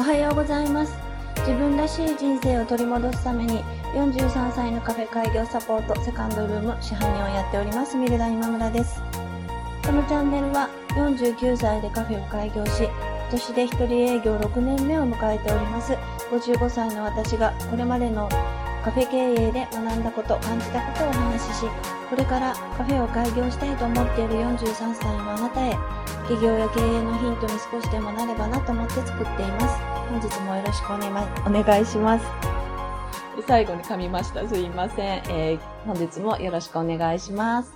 おはようございます。自分らしい人生を取り戻すために、43歳のカフェ開業サポートセカンドルーム支配人をやっております、ミルダ今村です。このチャンネルは、49歳でカフェを開業し、今年で一人営業6年目を迎えております、55歳の私が、これまでのカフェ経営で学んだこと、感じたことをお話しし、これからカフェを開業したいと思っている43歳のあなたへ、企業や経営のヒントに少しでもなればなと思って作っています。本日もよろしくお,、ね、お願いします。最後に噛みました。すいません。えー、本日もよろしくお願いします。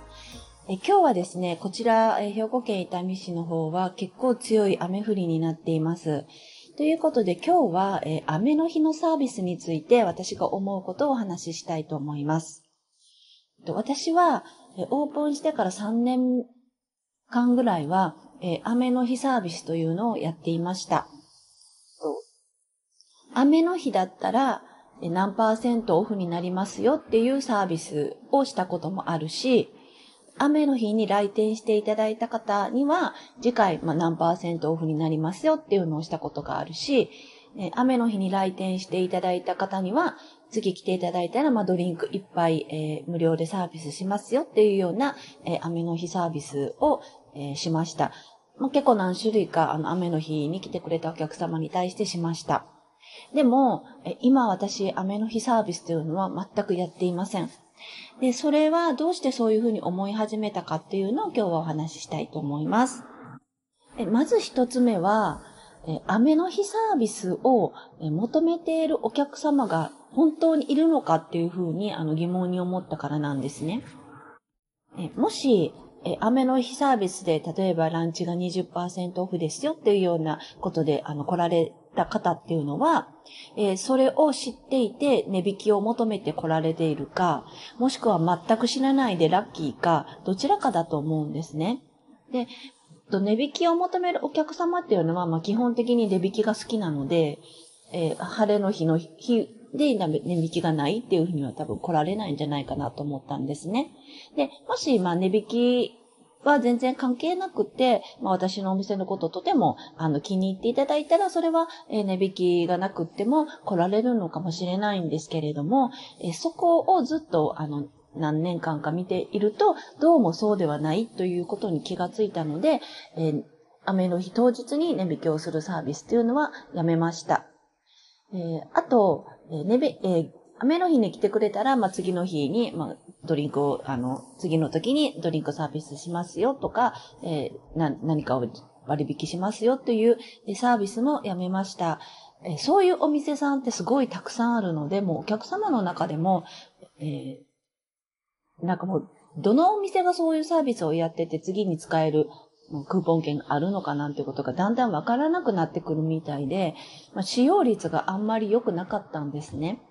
え今日はですね、こちら、え兵庫県伊丹市の方は結構強い雨降りになっています。ということで今日は、え、雨の日のサービスについて私が思うことをお話ししたいと思います。私は、えオープンしてから3年間ぐらいは、えー、雨の日サービスというのをやっていました。雨の日だったら何パーセントオフになりますよっていうサービスをしたこともあるし、雨の日に来店していただいた方には次回、まあ、何パーセントオフになりますよっていうのをしたことがあるし、雨の日に来店していただいた方には次来ていただいたら、まあ、ドリンク一杯、えー、無料でサービスしますよっていうような、えー、雨の日サービスを、えー、しました。まあ、結構何種類かあの雨の日に来てくれたお客様に対してしました。でも、今私、雨の日サービスというのは全くやっていません。で、それはどうしてそういうふうに思い始めたかっていうのを今日はお話ししたいと思います。まず一つ目は、雨の日サービスを求めているお客様が本当にいるのかっていうふうにあの疑問に思ったからなんですね。もし、え雨の日サービスで例えばランチが20%オフですよっていうようなことであの来られた方っていうのは、えー、それを知っていて値引きを求めて来られているか、もしくは全く知らないでラッキーか、どちらかだと思うんですね。で、と値引きを求めるお客様っていうのは、まあ、基本的に値引きが好きなので、えー、晴れの日の日で値引きがないっていうふうには多分来られないんじゃないかなと思ったんですね。で、もし、まあ、値引きは全然関係なくて、まあ、私のお店のこととてもあの気に入っていただいたら、それは、え値引きがなくっても来られるのかもしれないんですけれども、えそこをずっとあの何年間か見ていると、どうもそうではないということに気がついたので、えー、雨の日当日に値引きをするサービスというのはやめました。えー、あと、えー、ねえー雨の日に来てくれたら、まあ、次の日に、まあ、ドリンクを、あの、次の時にドリンクサービスしますよとか、えー、な、何かを割引しますよというサービスもやめました。え、そういうお店さんってすごいたくさんあるので、もうお客様の中でも、えー、なんかもう、どのお店がそういうサービスをやってて次に使えるクーポン券あるのかなんてことがだんだんわからなくなってくるみたいで、まあ、使用率があんまり良くなかったんですね。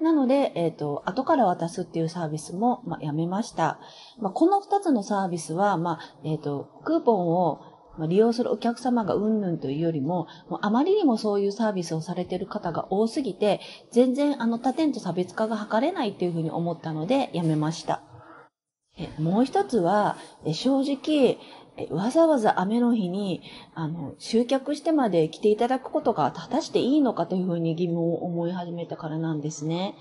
なので、えっ、ー、と、後から渡すっていうサービスも、まあ、やめました。まあ、この二つのサービスは、まあ、えっ、ー、と、クーポンを利用するお客様がうんぬんというよりも、もあまりにもそういうサービスをされている方が多すぎて、全然あの他店と差別化が図れないっていうふうに思ったので、やめました。もう一つは、正直、わざわざ雨の日に、あの、集客してまで来ていただくことが果たしていいのかというふうに疑問を思い始めたからなんですね。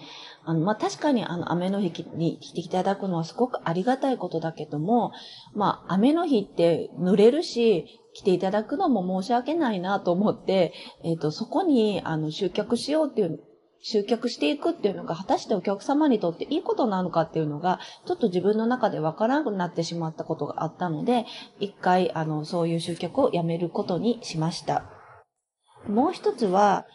あの、まあ、確かにあの、雨の日に来ていただくのはすごくありがたいことだけども、まあ、雨の日って濡れるし、来ていただくのも申し訳ないなと思って、えっ、ー、と、そこに、あの、集客しようっていう集客していくっていうのが果たしてお客様にとっていいことなのかっていうのがちょっと自分の中でわからなくなってしまったことがあったので一回あのそういう集客をやめることにしました。もう一つは、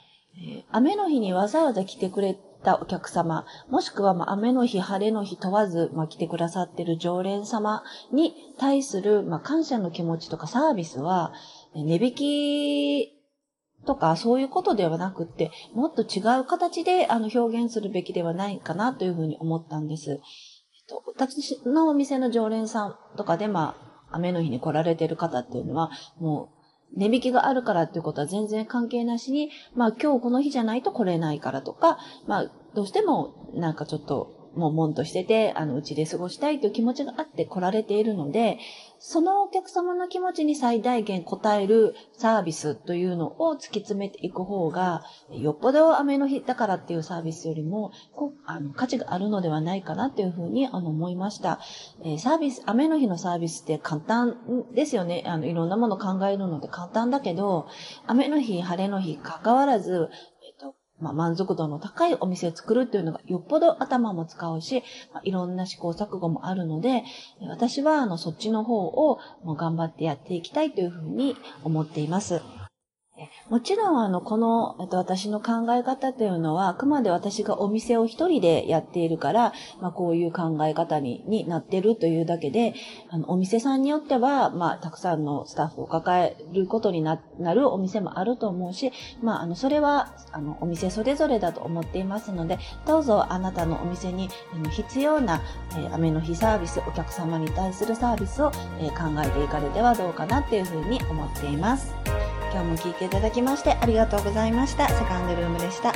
雨の日にわざわざ来てくれたお客様、もしくは、ま、雨の日、晴れの日問わず、ま、来てくださってる常連様に対する、ま、感謝の気持ちとかサービスは、値引きとか、そういうことではなくって、もっと違う形であの表現するべきではないかなというふうに思ったんです。えっと、私のお店の常連さんとかで、まあ、雨の日に来られてる方っていうのは、もう、値引きがあるからっていうことは全然関係なしに、まあ今日この日じゃないと来れないからとか、まあどうしてもなんかちょっともう悶としてて、あの、うちで過ごしたいという気持ちがあって来られているので、そのお客様の気持ちに最大限応えるサービスというのを突き詰めていく方が、よっぽど雨の日だからっていうサービスよりも、こあの価値があるのではないかなっていうふうにあの思いました。えー、サービス、雨の日のサービスって簡単ですよね。あの、いろんなもの考えるので簡単だけど、雨の日、晴れの日、関わらず、まあ、満足度の高いお店を作るっていうのがよっぽど頭も使うし、まあ、いろんな試行錯誤もあるので、私はあのそっちの方をもう頑張ってやっていきたいというふうに思っています。もちろん、あの、この、えっと、私の考え方というのは、あくまで私がお店を一人でやっているから、まあ、こういう考え方にになってるというだけで、あの、お店さんによっては、まあ、たくさんのスタッフを抱えることになるお店もあると思うし、まあ、あの、それは、あの、お店それぞれだと思っていますので、どうぞあなたのお店に必要な、えー、雨の日サービス、お客様に対するサービスを、えー、考えていかれてはどうかなっていうふうに思っています。今日も聞いていただきましてありがとうございました。セカンドルームでした。